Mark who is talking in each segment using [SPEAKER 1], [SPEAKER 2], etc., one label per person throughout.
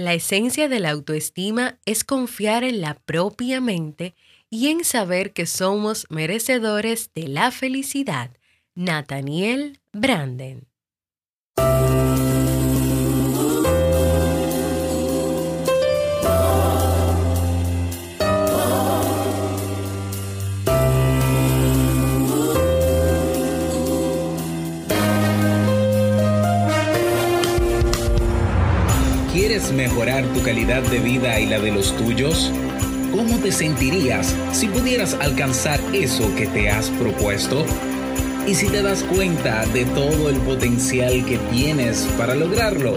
[SPEAKER 1] La esencia de la autoestima es confiar en la propia mente y en saber que somos merecedores de la felicidad. Nathaniel Branden.
[SPEAKER 2] ¿Quieres mejorar tu calidad de vida y la de los tuyos? ¿Cómo te sentirías si pudieras alcanzar eso que te has propuesto? ¿Y si te das cuenta de todo el potencial que tienes para lograrlo?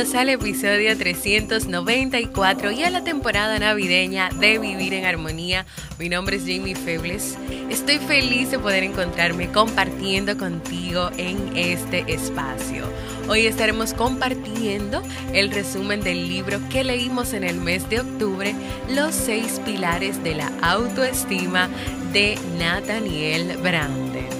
[SPEAKER 1] Bienvenidos al episodio 394 y a la temporada navideña de Vivir en Armonía. Mi nombre es Jamie Febles. Estoy feliz de poder encontrarme compartiendo contigo en este espacio. Hoy estaremos compartiendo el resumen del libro que leímos en el mes de octubre, Los seis pilares de la autoestima de Nathaniel Branden.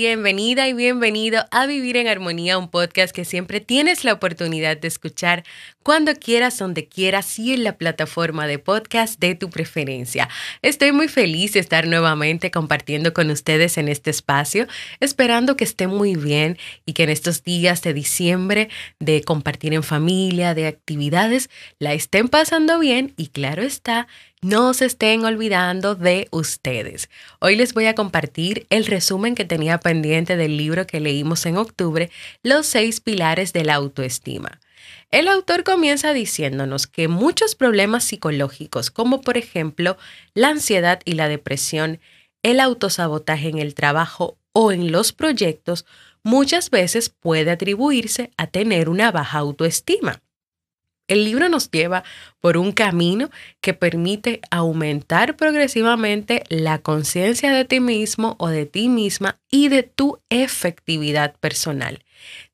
[SPEAKER 1] Bienvenida y bienvenido a Vivir en Armonía, un podcast que siempre tienes la oportunidad de escuchar cuando quieras, donde quieras y en la plataforma de podcast de tu preferencia. Estoy muy feliz de estar nuevamente compartiendo con ustedes en este espacio, esperando que estén muy bien y que en estos días de diciembre de compartir en familia, de actividades, la estén pasando bien y claro está, no se estén olvidando de ustedes. Hoy les voy a compartir el resumen que tenía pendiente del libro que leímos en octubre, Los seis pilares de la autoestima. El autor comienza diciéndonos que muchos problemas psicológicos, como por ejemplo la ansiedad y la depresión, el autosabotaje en el trabajo o en los proyectos, muchas veces puede atribuirse a tener una baja autoestima. El libro nos lleva por un camino que permite aumentar progresivamente la conciencia de ti mismo o de ti misma y de tu efectividad personal.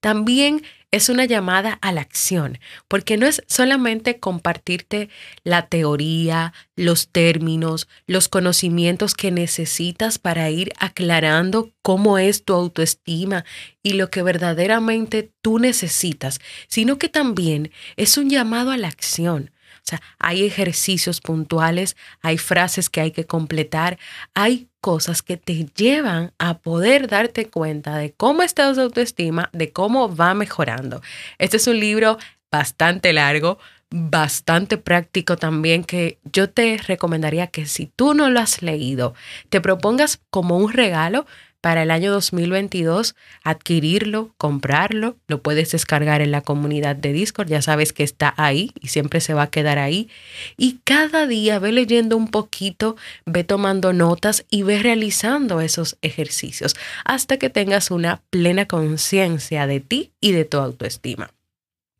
[SPEAKER 1] También es una llamada a la acción, porque no es solamente compartirte la teoría, los términos, los conocimientos que necesitas para ir aclarando cómo es tu autoestima y lo que verdaderamente tú necesitas, sino que también es un llamado a la acción. O sea, hay ejercicios puntuales, hay frases que hay que completar, hay cosas que te llevan a poder darte cuenta de cómo está tu autoestima, de cómo va mejorando. Este es un libro bastante largo, bastante práctico también que yo te recomendaría que si tú no lo has leído, te propongas como un regalo para el año 2022 adquirirlo, comprarlo, lo puedes descargar en la comunidad de Discord, ya sabes que está ahí y siempre se va a quedar ahí. Y cada día ve leyendo un poquito, ve tomando notas y ve realizando esos ejercicios hasta que tengas una plena conciencia de ti y de tu autoestima.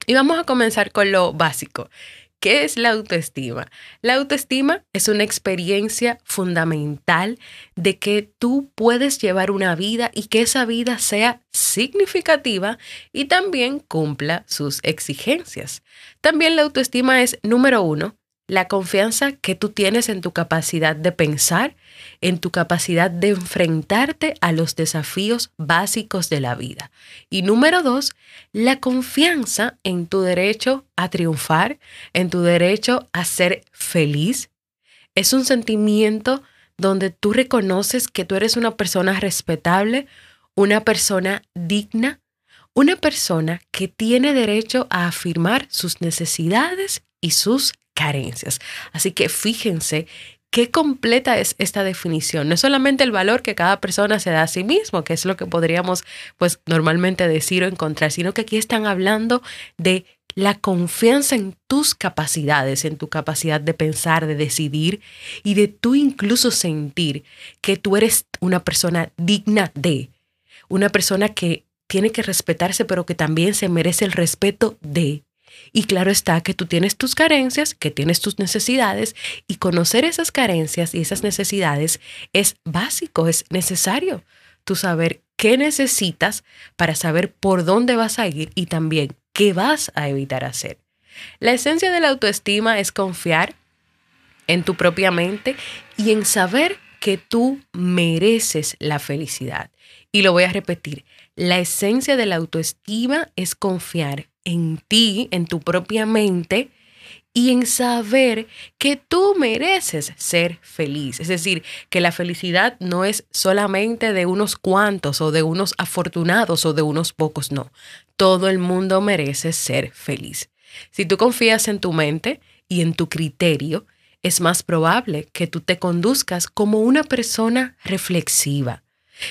[SPEAKER 1] Y vamos a comenzar con lo básico. ¿Qué es la autoestima? La autoestima es una experiencia fundamental de que tú puedes llevar una vida y que esa vida sea significativa y también cumpla sus exigencias. También la autoestima es, número uno, la confianza que tú tienes en tu capacidad de pensar, en tu capacidad de enfrentarte a los desafíos básicos de la vida. Y número dos, la confianza en tu derecho a triunfar, en tu derecho a ser feliz. Es un sentimiento donde tú reconoces que tú eres una persona respetable, una persona digna, una persona que tiene derecho a afirmar sus necesidades y sus carencias. Así que fíjense qué completa es esta definición. No es solamente el valor que cada persona se da a sí mismo, que es lo que podríamos pues normalmente decir o encontrar, sino que aquí están hablando de la confianza en tus capacidades, en tu capacidad de pensar, de decidir y de tú incluso sentir que tú eres una persona digna de, una persona que tiene que respetarse, pero que también se merece el respeto de. Y claro está que tú tienes tus carencias, que tienes tus necesidades y conocer esas carencias y esas necesidades es básico, es necesario. Tú saber qué necesitas para saber por dónde vas a ir y también qué vas a evitar hacer. La esencia de la autoestima es confiar en tu propia mente y en saber que tú mereces la felicidad. Y lo voy a repetir, la esencia de la autoestima es confiar en ti, en tu propia mente y en saber que tú mereces ser feliz. Es decir, que la felicidad no es solamente de unos cuantos o de unos afortunados o de unos pocos, no. Todo el mundo merece ser feliz. Si tú confías en tu mente y en tu criterio, es más probable que tú te conduzcas como una persona reflexiva,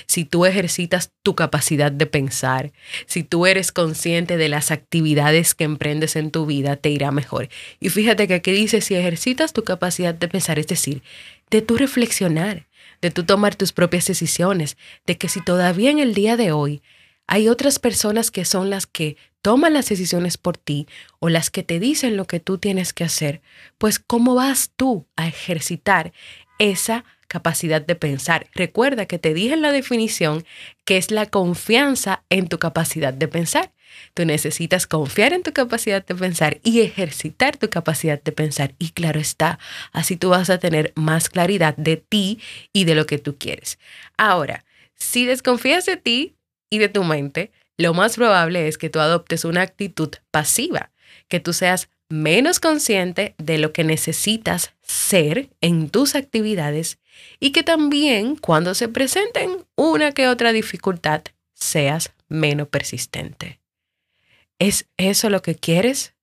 [SPEAKER 1] si tú ejercitas tu capacidad de pensar, si tú eres consciente de las actividades que emprendes en tu vida, te irá mejor. Y fíjate que aquí dice, si ejercitas tu capacidad de pensar, es decir, de tú reflexionar, de tú tomar tus propias decisiones, de que si todavía en el día de hoy hay otras personas que son las que toman las decisiones por ti o las que te dicen lo que tú tienes que hacer, pues ¿cómo vas tú a ejercitar esa capacidad de pensar. Recuerda que te dije en la definición que es la confianza en tu capacidad de pensar. Tú necesitas confiar en tu capacidad de pensar y ejercitar tu capacidad de pensar. Y claro está, así tú vas a tener más claridad de ti y de lo que tú quieres. Ahora, si desconfías de ti y de tu mente, lo más probable es que tú adoptes una actitud pasiva, que tú seas menos consciente de lo que necesitas ser en tus actividades y que también cuando se presenten una que otra dificultad seas menos persistente. ¿Es eso lo que quieres?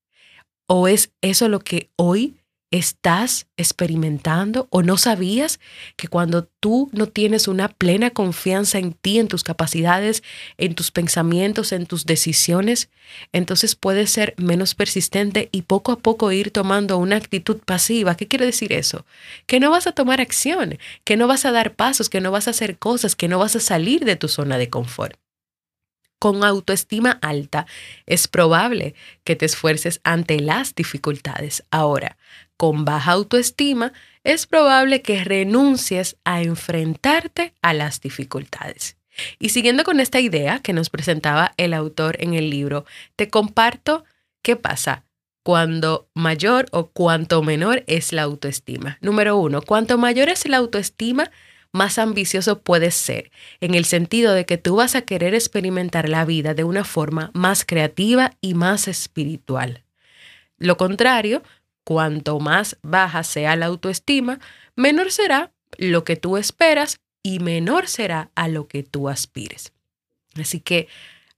[SPEAKER 1] ¿O es eso lo que hoy estás experimentando o no sabías que cuando tú no tienes una plena confianza en ti, en tus capacidades, en tus pensamientos, en tus decisiones, entonces puedes ser menos persistente y poco a poco ir tomando una actitud pasiva. ¿Qué quiere decir eso? Que no vas a tomar acción, que no vas a dar pasos, que no vas a hacer cosas, que no vas a salir de tu zona de confort con autoestima alta, es probable que te esfuerces ante las dificultades. Ahora, con baja autoestima, es probable que renuncies a enfrentarte a las dificultades. Y siguiendo con esta idea que nos presentaba el autor en el libro, te comparto qué pasa cuando mayor o cuanto menor es la autoestima. Número uno, cuanto mayor es la autoestima, más ambicioso puedes ser, en el sentido de que tú vas a querer experimentar la vida de una forma más creativa y más espiritual. Lo contrario, cuanto más baja sea la autoestima, menor será lo que tú esperas y menor será a lo que tú aspires. Así que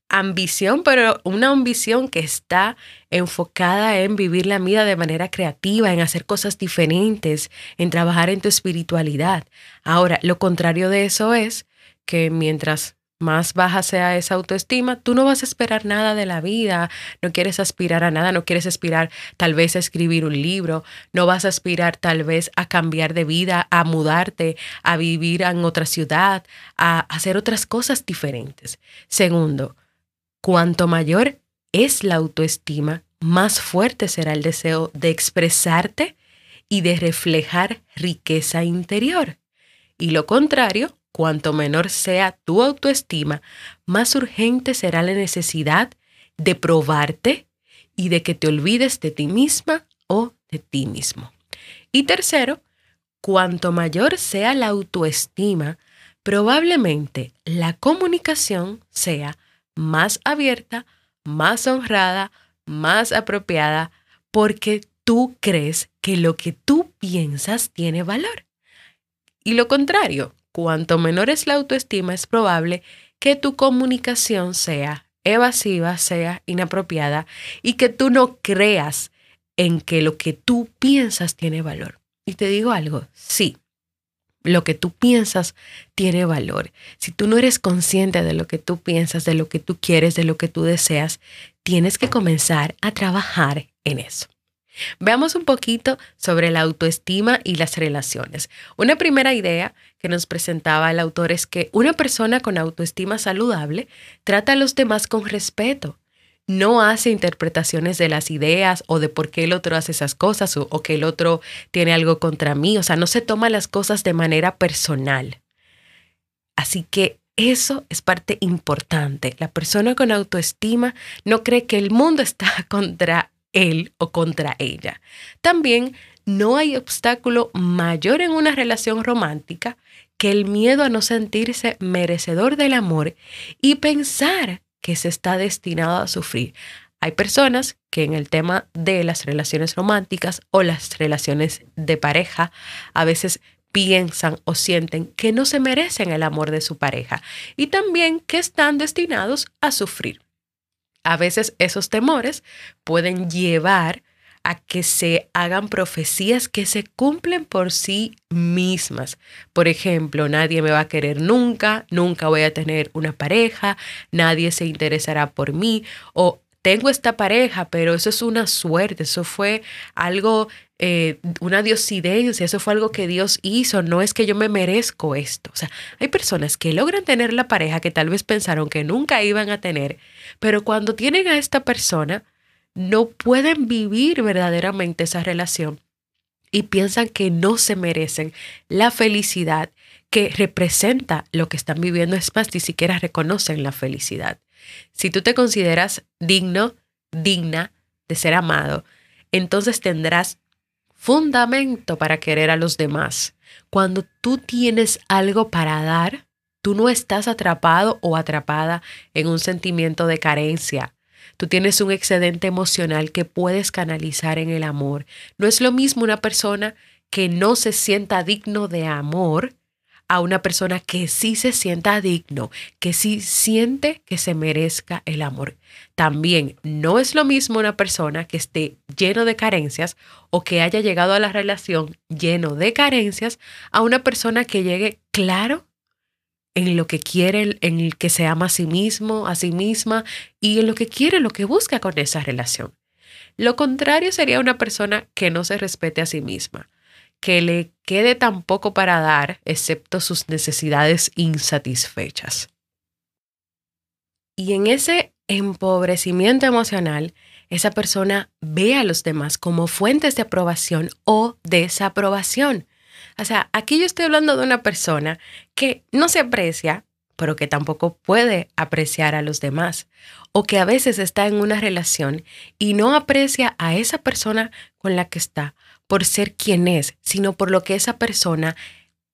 [SPEAKER 1] ambición, pero una ambición que está enfocada en vivir la vida de manera creativa, en hacer cosas diferentes, en trabajar en tu espiritualidad. Ahora, lo contrario de eso es que mientras más baja sea esa autoestima, tú no vas a esperar nada de la vida, no quieres aspirar a nada, no quieres aspirar tal vez a escribir un libro, no vas a aspirar tal vez a cambiar de vida, a mudarte, a vivir en otra ciudad, a hacer otras cosas diferentes. Segundo, Cuanto mayor es la autoestima, más fuerte será el deseo de expresarte y de reflejar riqueza interior. Y lo contrario, cuanto menor sea tu autoestima, más urgente será la necesidad de probarte y de que te olvides de ti misma o de ti mismo. Y tercero, cuanto mayor sea la autoestima, probablemente la comunicación sea más abierta, más honrada, más apropiada, porque tú crees que lo que tú piensas tiene valor. Y lo contrario, cuanto menor es la autoestima, es probable que tu comunicación sea evasiva, sea inapropiada y que tú no creas en que lo que tú piensas tiene valor. Y te digo algo, sí, lo que tú piensas tiene valor. Si tú no eres consciente de lo que tú piensas, de lo que tú quieres, de lo que tú deseas, tienes que comenzar a trabajar en eso. Veamos un poquito sobre la autoestima y las relaciones. Una primera idea que nos presentaba el autor es que una persona con autoestima saludable trata a los demás con respeto, no hace interpretaciones de las ideas o de por qué el otro hace esas cosas o, que el otro tiene algo contra mí. O sea, no se toma las cosas de manera personal. Así que eso es parte importante. La persona con autoestima no cree que el mundo está contra él o contra ella. También no hay obstáculo mayor en una relación romántica que el miedo a no sentirse merecedor del amor y pensar que se está destinado a sufrir. Hay personas que en el tema de las relaciones románticas o las relaciones de pareja a veces piensan o sienten que no se merecen el amor de su pareja y también que están destinados a sufrir. A veces esos temores pueden llevar a que se hagan profecías que se cumplen por sí mismas. Por ejemplo, nadie me va a querer nunca, nunca voy a tener una pareja, nadie se interesará por mí o tengo esta pareja, pero eso es una suerte, eso fue algo, eh, una diosidencia, eso fue algo que Dios hizo, no es que yo me merezco esto. O sea, hay personas que logran tener la pareja que tal vez pensaron que nunca iban a tener, pero cuando tienen a esta persona, no pueden vivir verdaderamente esa relación y piensan que no se merecen la felicidad que representa lo que están viviendo. Es más, ni siquiera reconocen la felicidad. Si tú te consideras digno, digna de ser amado, entonces tendrás fundamento para querer a los demás. Cuando tú tienes algo para dar, tú no estás atrapado o atrapada en un sentimiento de carencia, Tú tienes un excedente emocional que puedes canalizar en el amor. No es lo mismo una persona que no se sienta digno de amor a una persona que sí se sienta digno, que sí siente que se merezca el amor. También no es lo mismo una persona que esté lleno de carencias o que haya llegado a la relación lleno de carencias a una persona que llegue claro en lo que quiere, en el que se ama a sí mismo, a sí misma y en lo que quiere, lo que busca con esa relación. Lo contrario sería una persona que no se respete a sí misma, que le quede tan poco para dar, excepto sus necesidades insatisfechas. Y en ese empobrecimiento emocional, esa persona ve a los demás como fuentes de aprobación o desaprobación. O sea, aquí yo estoy hablando de una persona que no se aprecia, pero que tampoco puede apreciar a los demás, o que a veces está en una relación y no aprecia a esa persona con la que está por ser quien es, sino por lo que esa persona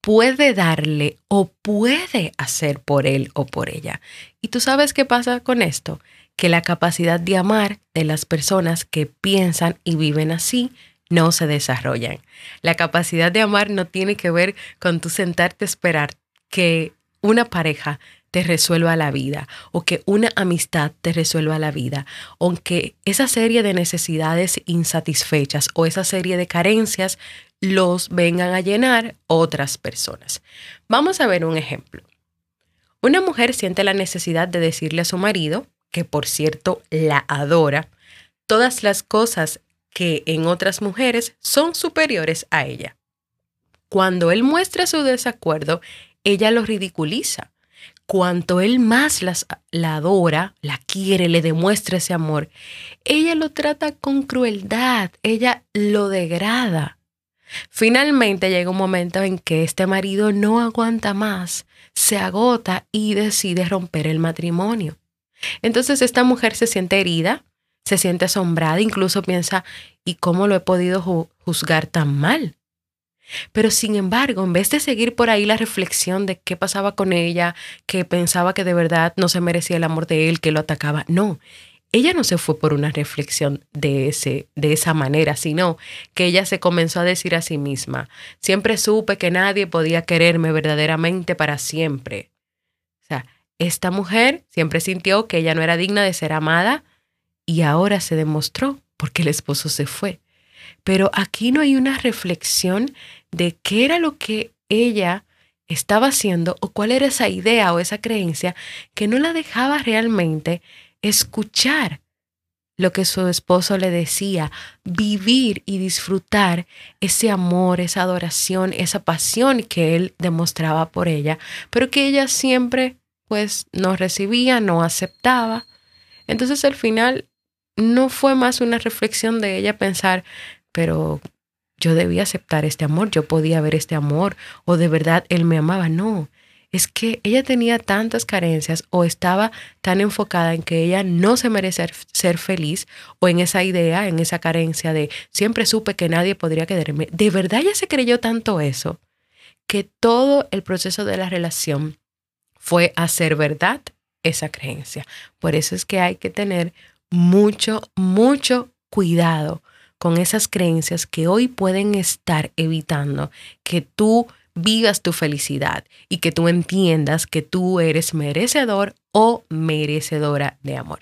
[SPEAKER 1] puede darle o puede hacer por él o por ella. ¿Y tú sabes qué pasa con esto? Que la capacidad de amar de las personas que piensan y viven así no se desarrollan. La capacidad de amar no tiene que ver con tu sentarte a esperar que una pareja te resuelva la vida o que una amistad te resuelva la vida, aunque esa serie de necesidades insatisfechas o esa serie de carencias los vengan a llenar otras personas. Vamos a ver un ejemplo. Una mujer siente la necesidad de decirle a su marido, que por cierto la adora, todas las cosas que en otras mujeres son superiores a ella. Cuando él muestra su desacuerdo, ella lo ridiculiza, cuanto él más las, la adora, la quiere, le demuestra ese amor, ella lo trata con crueldad, ella lo degrada. Finalmente llega un momento en que este marido no aguanta más, se agota y decide romper el matrimonio. Entonces esta mujer se siente herida, se siente asombrada, incluso piensa, ¿y cómo lo he podido juzgar tan mal? Pero sin embargo, en vez de seguir por ahí la reflexión de qué pasaba con ella, que pensaba que de verdad no se merecía el amor de él, que lo atacaba, no, ella no se fue por una reflexión de, ese, de esa manera, sino que ella se comenzó a decir a sí misma, siempre supe que nadie podía quererme verdaderamente para siempre. O sea, esta mujer siempre sintió que ella no era digna de ser amada y ahora se demostró porque el esposo se fue. Pero aquí no hay una reflexión de qué era lo que ella estaba haciendo o cuál era esa idea o esa creencia que no la dejaba realmente escuchar lo que su esposo le decía, vivir y disfrutar ese amor, esa adoración, esa pasión que él demostraba por ella, pero que ella siempre pues no recibía, no aceptaba. Entonces al final no fue más una reflexión de ella pensar, pero yo debía aceptar este amor, yo podía ver este amor, o de verdad él me amaba. No, es que ella tenía tantas carencias o estaba tan enfocada en que ella no se merece ser feliz o en esa idea, en esa carencia de siempre supe que nadie podría quererme. De verdad ella se creyó tanto eso que todo el proceso de la relación fue hacer verdad esa creencia. Por eso es que hay que tener mucho, mucho cuidado con esas creencias que hoy pueden estar evitando que tú vivas tu felicidad y que tú entiendas que tú eres merecedor o merecedora de amor.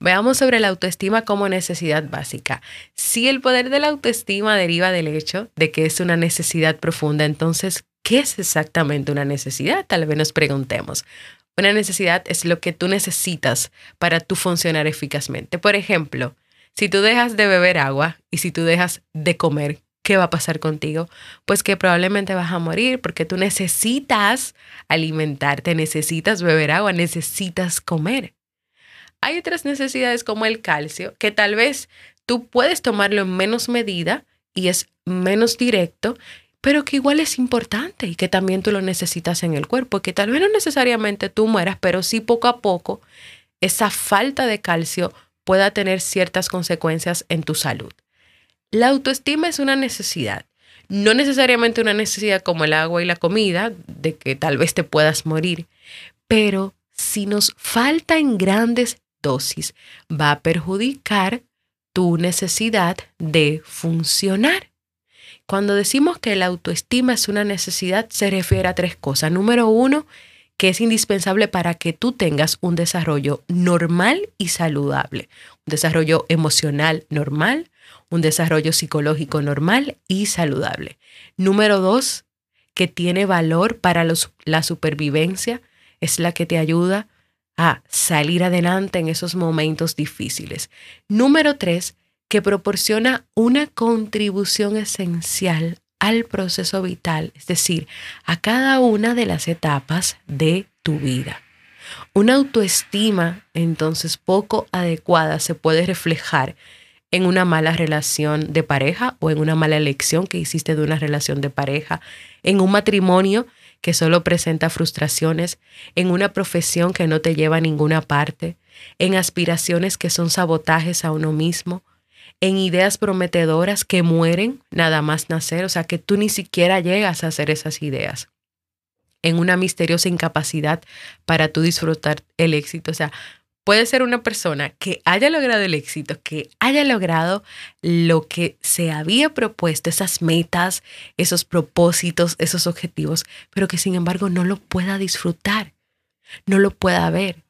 [SPEAKER 1] Veamos sobre la autoestima como necesidad básica. Si el poder de la autoestima deriva del hecho de que es una necesidad profunda, entonces, ¿qué es exactamente una necesidad? Tal vez nos preguntemos. Una necesidad es lo que tú necesitas para tú funcionar eficazmente. Por ejemplo, si tú dejas de beber agua y si tú dejas de comer, ¿qué va a pasar contigo? Pues que probablemente vas a morir porque tú necesitas alimentarte, necesitas beber agua, necesitas comer. Hay otras necesidades como el calcio, que tal vez tú puedes tomarlo en menos medida y es menos directo, pero que igual es importante y que también tú lo necesitas en el cuerpo, que tal vez no necesariamente tú mueras, pero sí poco a poco esa falta de calcio pueda tener ciertas consecuencias en tu salud. La autoestima es una necesidad, no necesariamente una necesidad como el agua y la comida, de que tal vez te puedas morir, pero si nos falta en grandes dosis, va a perjudicar tu necesidad de funcionar. Cuando decimos que la autoestima es una necesidad, se refiere a tres cosas. Número uno, que es indispensable para que tú tengas un desarrollo normal y saludable, un desarrollo emocional normal, un desarrollo psicológico normal y saludable. Número dos, que tiene valor para la supervivencia, es la que te ayuda a salir adelante en esos momentos difíciles. Número tres, que proporciona una contribución esencial al proceso vital, es decir, a cada una de las etapas de tu vida. Una autoestima entonces poco adecuada se puede reflejar en una mala relación de pareja o en una mala elección que hiciste de una relación de pareja, en un matrimonio que solo presenta frustraciones, en una profesión que no te lleva a ninguna parte, en aspiraciones que son sabotajes a uno mismo, en ideas prometedoras que mueren nada más nacer, o sea que tú ni siquiera llegas a hacer esas ideas, en una misteriosa incapacidad para tú disfrutar el éxito, o sea, puede ser una persona que haya logrado el éxito, que haya logrado lo que se había propuesto, esas metas, esos propósitos, esos objetivos, pero que sin embargo no lo pueda disfrutar, no lo pueda ver.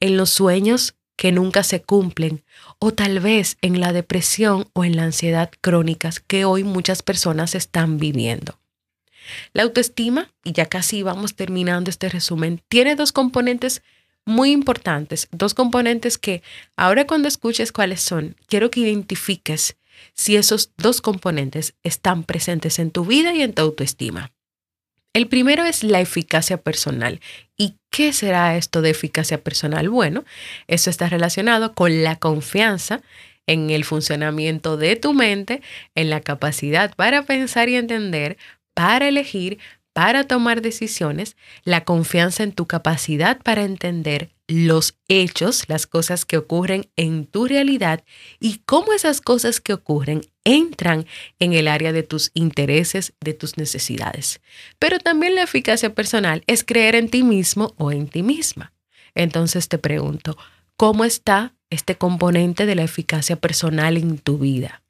[SPEAKER 1] En los sueños que nunca se cumplen o tal vez en la depresión o en la ansiedad crónicas que hoy muchas personas están viviendo. La autoestima, y ya casi vamos terminando este resumen, tiene dos componentes muy importantes, dos componentes que ahora cuando escuches cuáles son, quiero que identifiques si esos dos componentes están presentes en tu vida y en tu autoestima. El primero es la eficacia personal. ¿Y ¿Qué será esto de eficacia personal? Bueno, eso está relacionado con la confianza en el funcionamiento de tu mente, en la capacidad para pensar y entender, para elegir, para tomar decisiones, la confianza en tu capacidad para entender los hechos, las cosas que ocurren en tu realidad y cómo esas cosas que ocurren entran en el área de tus intereses, de tus necesidades. Pero también la eficacia personal es creer en ti mismo o en ti misma. Entonces te pregunto, ¿cómo está este componente de la eficacia personal en tu vida?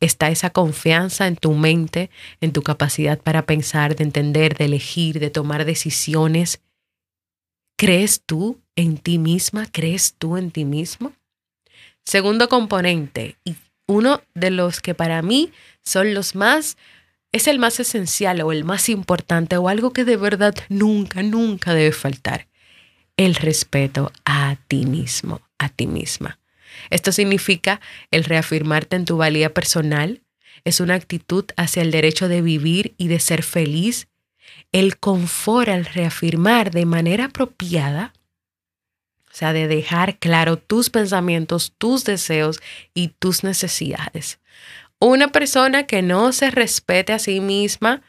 [SPEAKER 1] ¿Está esa confianza en tu mente, en tu capacidad para pensar, de entender, de elegir, de tomar decisiones? ¿Crees tú en ti misma? ¿Crees tú en ti mismo? Segundo componente, y uno de los que para mí son los más, es el más esencial o el más importante o algo que de verdad nunca, nunca debe faltar, el respeto a ti mismo, a ti misma. Esto significa el reafirmarte en tu valía personal, es una actitud hacia el derecho de vivir y de ser feliz el confort al reafirmar de manera apropiada, o sea, de dejar claro tus pensamientos, tus deseos y tus necesidades. Una persona que no se respete a sí misma,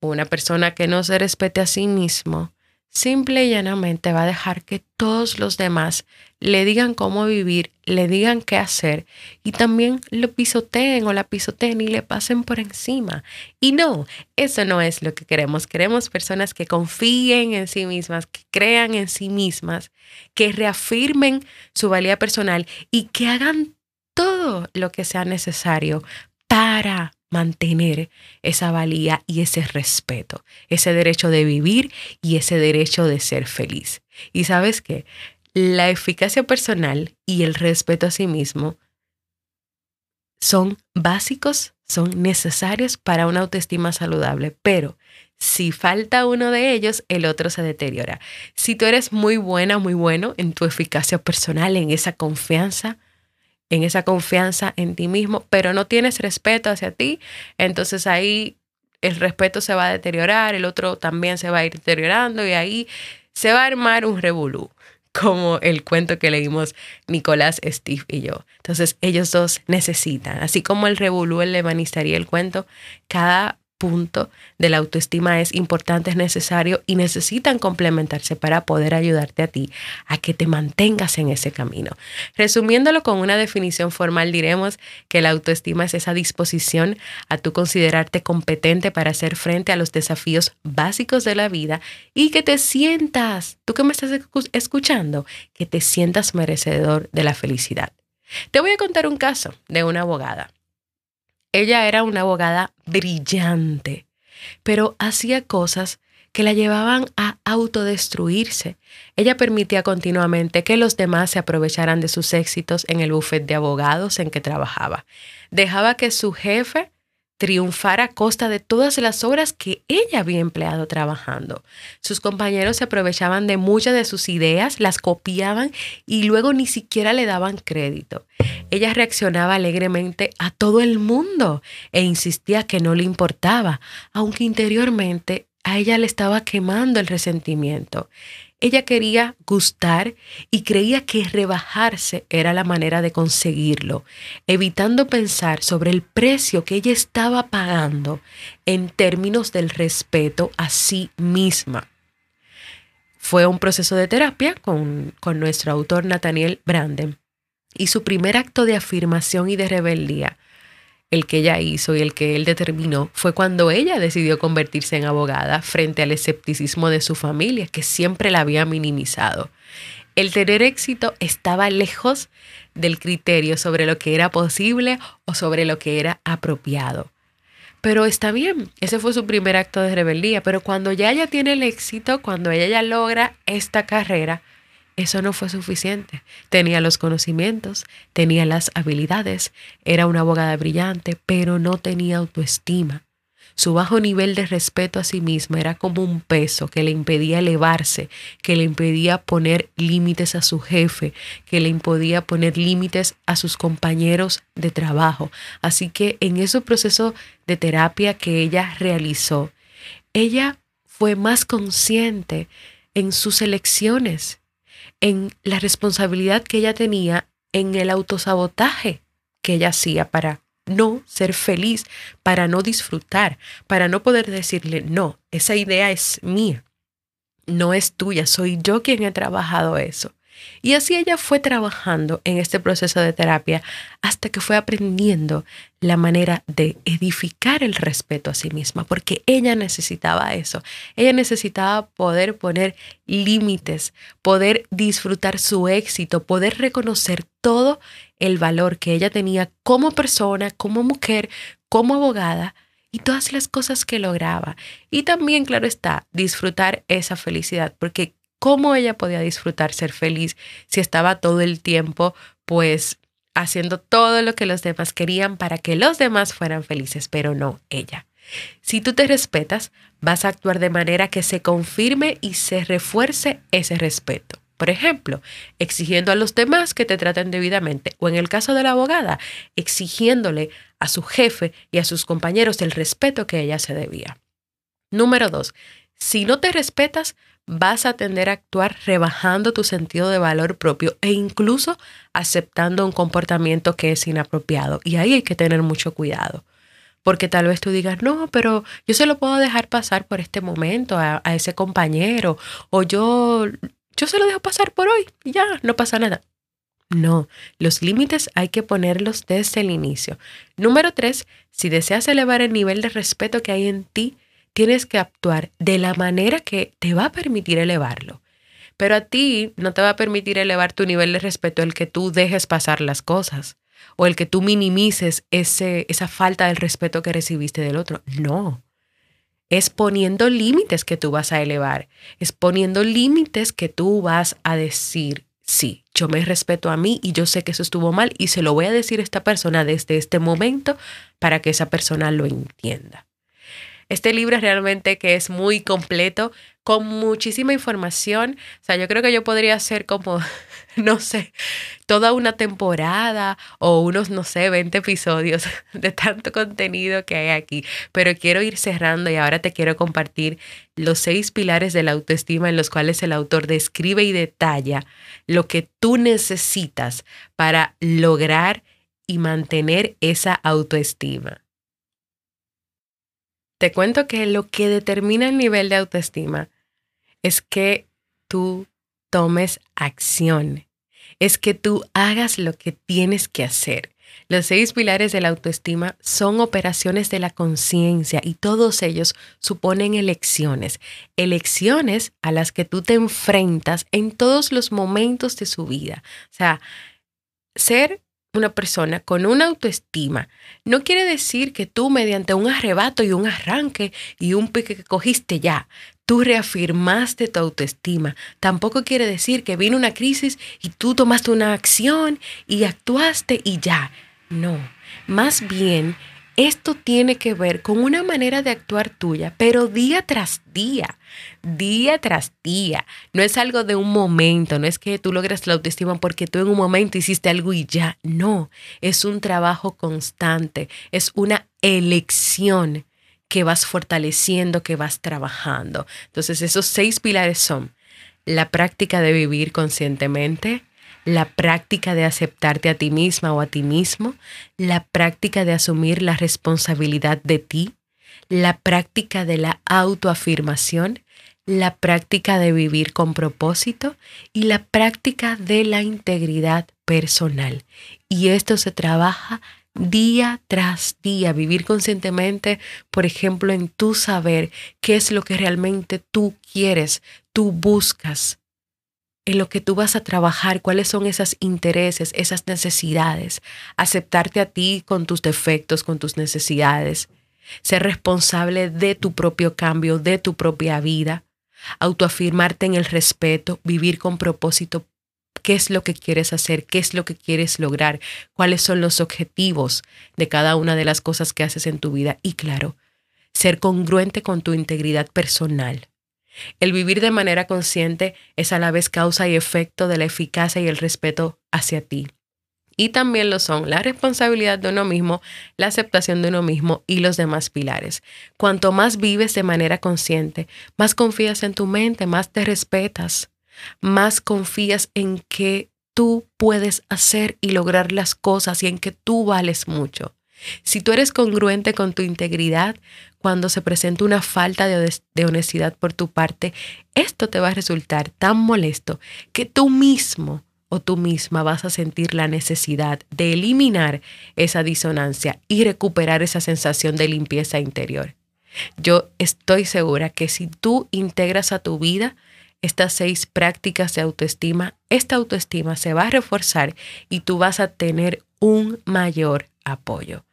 [SPEAKER 1] una persona que no se respete a sí mismo, simple y llanamente va a dejar que todos los demás le digan cómo vivir, le digan qué hacer y también lo pisoteen o la pisoteen y le pasen por encima. Y no, eso no es lo que queremos. Queremos personas que confíen en sí mismas, que crean en sí mismas, que reafirmen su valía personal y que hagan todo lo que sea necesario para mantener esa valía y ese respeto, ese derecho de vivir y ese derecho de ser feliz. Y sabes qué, la eficacia personal y el respeto a sí mismo son básicos, son necesarios para una autoestima saludable, pero si falta uno de ellos, el otro se deteriora. Si tú eres muy buena, muy bueno en tu eficacia personal, en esa confianza, en esa confianza en ti mismo, pero no tienes respeto hacia ti, entonces ahí el respeto se va a deteriorar, el otro también se va a ir deteriorando y ahí se va a armar un revolú, como el cuento que leímos Nicolás, Steve y yo. Entonces ellos dos necesitan, así como el revolú, el levanizaría el cuento, cada punto de la autoestima es importante, es necesario y necesitan complementarse para poder ayudarte a ti a que te mantengas en ese camino. Resumiéndolo con una definición formal, diremos que la autoestima es esa disposición a tú considerarte competente para hacer frente a los desafíos básicos de la vida y que te sientas, tú que me estás escuchando, que te sientas merecedor de la felicidad. Te voy a contar un caso de una abogada. Ella era una abogada brillante, pero hacía cosas que la llevaban a autodestruirse. Ella permitía continuamente que los demás se aprovecharan de sus éxitos en el bufete de abogados en que trabajaba. Dejaba que su jefe triunfar a costa de todas las horas que ella había empleado trabajando. Sus compañeros se aprovechaban de muchas de sus ideas, las copiaban y luego ni siquiera le daban crédito. Ella reaccionaba alegremente a todo el mundo e insistía que no le importaba, aunque interiormente a ella le estaba quemando el resentimiento. Ella quería gustar y creía que rebajarse era la manera de conseguirlo, evitando pensar sobre el precio que ella estaba pagando en términos del respeto a sí misma. Fue un proceso de terapia con, con nuestro autor Nathaniel Branden y su primer acto de afirmación y de rebeldía el que ella hizo y el que él determinó fue cuando ella decidió convertirse en abogada frente al escepticismo de su familia, que siempre la había minimizado. El tener éxito estaba lejos del criterio sobre lo que era posible o sobre lo que era apropiado. Pero está bien, ese fue su primer acto de rebeldía, pero cuando ya ella tiene el éxito, cuando ella ya logra esta carrera, eso no fue suficiente. Tenía los conocimientos, tenía las habilidades, era una abogada brillante, pero no tenía autoestima. Su bajo nivel de respeto a sí misma era como un peso que le impedía elevarse, que le impedía poner límites a su jefe, que le impedía poner límites a sus compañeros de trabajo. Así que en ese proceso de terapia que ella realizó, ella fue más consciente en sus elecciones, en la responsabilidad que ella tenía en el autosabotaje que ella hacía para no ser feliz, para no disfrutar, para no poder decirle, no, esa idea es mía, no es tuya, soy yo quien he trabajado eso. Y así ella fue trabajando en este proceso de terapia hasta que fue aprendiendo la manera de edificar el respeto a sí misma, porque ella necesitaba eso. Ella necesitaba poder poner límites, poder disfrutar su éxito, poder reconocer todo el valor que ella tenía como persona, como mujer, como abogada y todas las cosas que lograba. Y también, claro está, disfrutar esa felicidad, porque cómo ella podía disfrutar ser feliz si estaba todo el tiempo pues haciendo todo lo que los demás querían para que los demás fueran felices, pero no ella. Si tú te respetas, vas a actuar de manera que se confirme y se refuerce ese respeto. Por ejemplo, exigiendo a los demás que te traten debidamente o en el caso de la abogada, exigiéndole a su jefe y a sus compañeros el respeto que ella se debía. Número dos, si no te respetas, vas a tender a actuar rebajando tu sentido de valor propio e incluso aceptando un comportamiento que es inapropiado. Y ahí hay que tener mucho cuidado. Porque tal vez tú digas, no, pero yo se lo puedo dejar pasar por este momento a, ese compañero. O yo, yo se lo dejo pasar por hoy y ya, no pasa nada. No, los límites hay que ponerlos desde el inicio. Número tres, si deseas elevar el nivel de respeto que hay en ti, tienes que actuar de la manera que te va a permitir elevarlo. Pero a ti no te va a permitir elevar tu nivel de respeto el que tú dejes pasar las cosas o el que tú minimices ese, esa falta del respeto que recibiste del otro. No. Es poniendo límites que tú vas a elevar. Es poniendo límites que tú vas a decir, sí, yo me respeto a mí y yo sé que eso estuvo mal y se lo voy a decir a esta persona desde este momento para que esa persona lo entienda. Este libro realmente que es muy completo, con muchísima información. O sea, yo creo que yo podría hacer como, no sé, toda una temporada o unos, no sé, 20 episodios de tanto contenido que hay aquí. Pero quiero ir cerrando y ahora te quiero compartir los seis pilares de la autoestima en los cuales el autor describe y detalla lo que tú necesitas para lograr y mantener esa autoestima. Te cuento que lo que determina el nivel de autoestima es que tú tomes acción, es que tú hagas lo que tienes que hacer. Los seis pilares de la autoestima son operaciones de la conciencia y todos ellos suponen elecciones, elecciones a las que tú te enfrentas en todos los momentos de su vida. O sea, ser una persona con una autoestima no quiere decir que tú mediante un arrebato y un arranque y un pique que cogiste ya, tú reafirmaste tu autoestima. Tampoco quiere decir que vino una crisis y tú tomaste una acción y actuaste y ya. No, más bien esto tiene que ver con una manera de actuar tuya, pero día tras día, día tras día. No es algo de un momento, no es que tú logres la autoestima porque tú en un momento hiciste algo y ya. No, es un trabajo constante, es una elección que vas fortaleciendo, que vas trabajando. Entonces esos seis pilares son la práctica de vivir conscientemente, la práctica de aceptarte a ti misma o a ti mismo, la práctica de asumir la responsabilidad de ti, la práctica de la autoafirmación, la práctica de vivir con propósito y la práctica de la integridad personal. Y esto se trabaja día tras día, vivir conscientemente, por ejemplo, en tu saber qué es lo que realmente tú quieres, tú buscas, en lo que tú vas a trabajar, cuáles son esos intereses, esas necesidades, aceptarte a ti con tus defectos, con tus necesidades, ser responsable de tu propio cambio, de tu propia vida, autoafirmarte en el respeto, vivir con propósito, qué es lo que quieres hacer, qué es lo que quieres lograr, cuáles son los objetivos de cada una de las cosas que haces en tu vida y claro, ser congruente con tu integridad personal el vivir de manera consciente es a la vez causa y efecto de la eficacia y el respeto hacia ti. Y también lo son la responsabilidad de uno mismo, la aceptación de uno mismo y los demás pilares. Cuanto más vives de manera consciente, más confías en tu mente, más te respetas, más confías en que tú puedes hacer y lograr las cosas y en que tú vales mucho. Si tú eres congruente con tu integridad, cuando se presenta una falta de, honestidad por tu parte, esto te va a resultar tan molesto que tú mismo o tú misma vas a sentir la necesidad de eliminar esa disonancia y recuperar esa sensación de limpieza interior. Yo estoy segura que si tú integras a tu vida estas seis prácticas de autoestima, esta autoestima se va a reforzar y tú vas a tener un mayor apoyo.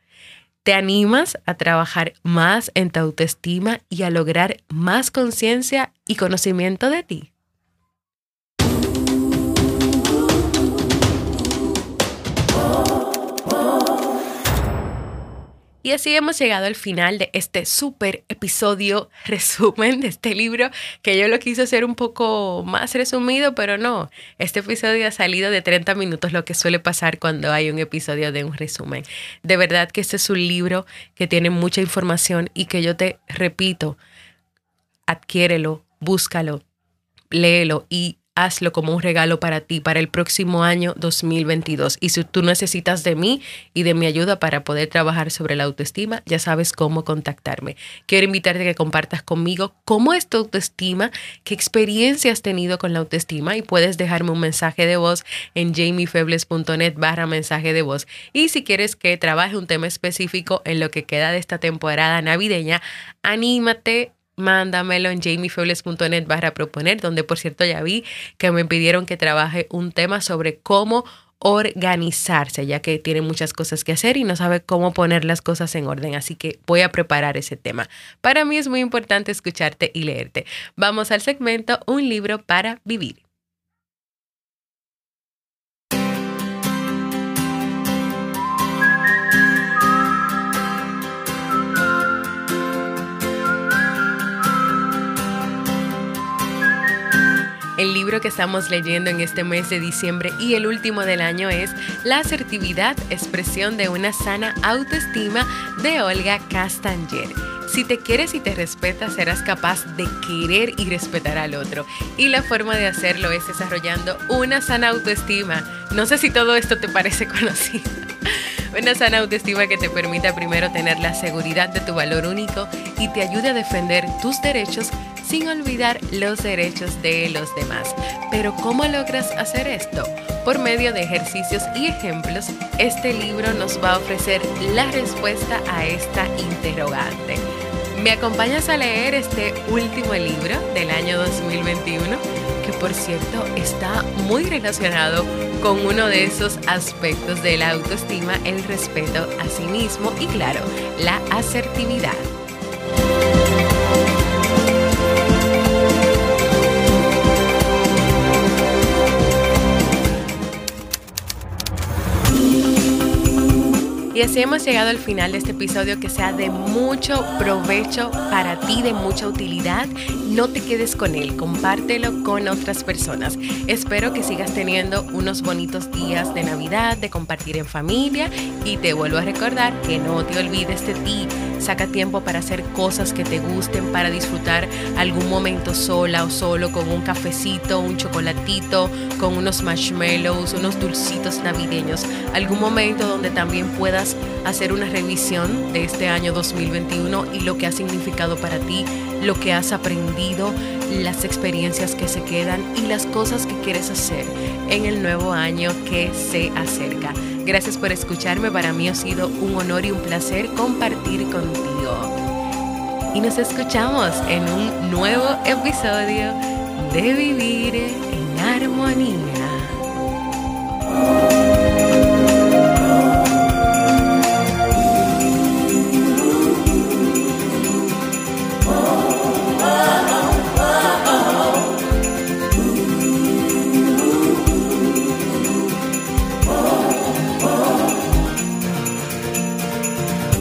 [SPEAKER 1] ¿Te animas a trabajar más en tu autoestima y a lograr más conciencia y conocimiento de ti? Y así hemos llegado al final de este súper episodio resumen de este libro, que yo lo quise hacer un poco más resumido, pero no, este episodio ha salido de 30 minutos, lo que suele pasar cuando hay un episodio de un resumen. De verdad que este es un libro que tiene mucha información y que yo te repito, adquiérelo, búscalo, léelo y hazlo como un regalo para ti para el próximo año 2022. Y si tú necesitas de mí y de mi ayuda para poder trabajar sobre la autoestima, ya sabes cómo contactarme. Quiero invitarte a que compartas conmigo cómo es tu autoestima, qué experiencia has tenido con la autoestima y puedes dejarme un mensaje de voz en jamiefebles.net barra mensaje de voz. Y si quieres que trabaje un tema específico en lo que queda de esta temporada navideña, anímate mándamelo en jamiefebles.net barra proponer, donde por cierto ya vi que me pidieron que trabaje un tema sobre cómo organizarse, ya que tiene muchas cosas que hacer y no sabe cómo poner las cosas en orden. Así que voy a preparar ese tema. Para mí es muy importante escucharte y leerte. Vamos al segmento Un libro para vivir. El libro que estamos leyendo en este mes de diciembre y el último del año es La asertividad, expresión de una sana autoestima de Olga Castanger. Si te quieres y te respetas, serás capaz de querer y respetar al otro. Y la forma de hacerlo es desarrollando una sana autoestima. No sé si todo esto te parece conocido. Una sana autoestima que te permita primero tener la seguridad de tu valor único y te ayude a defender tus derechos sin olvidar los derechos de los demás. Pero ¿cómo logras hacer esto? Por medio de ejercicios y ejemplos, este libro nos va a ofrecer la respuesta a esta interrogante. ¿Me acompañas a leer este último libro del año 2021? Que por cierto está muy relacionado con uno de esos aspectos de la autoestima, el respeto a sí mismo y claro, la asertividad. Y así hemos llegado al final de este episodio que sea de mucho provecho para ti, de mucha utilidad. No te quedes con él, compártelo con otras personas. Espero que sigas teniendo unos bonitos días de Navidad, de compartir en familia y te vuelvo a recordar que no te olvides de ti. Saca tiempo para hacer cosas que te gusten, para disfrutar algún momento sola o solo con un cafecito, un chocolatito, con unos marshmallows, unos dulcitos navideños. Algún momento donde también hacer una revisión de este año 2021 y lo que ha significado para ti, lo que has aprendido, las experiencias que se quedan y las cosas que quieres hacer en el nuevo año que se acerca. Gracias por escucharme, para mí ha sido un honor y un placer compartir contigo. Y nos escuchamos en un nuevo episodio de Vivir en Armonía.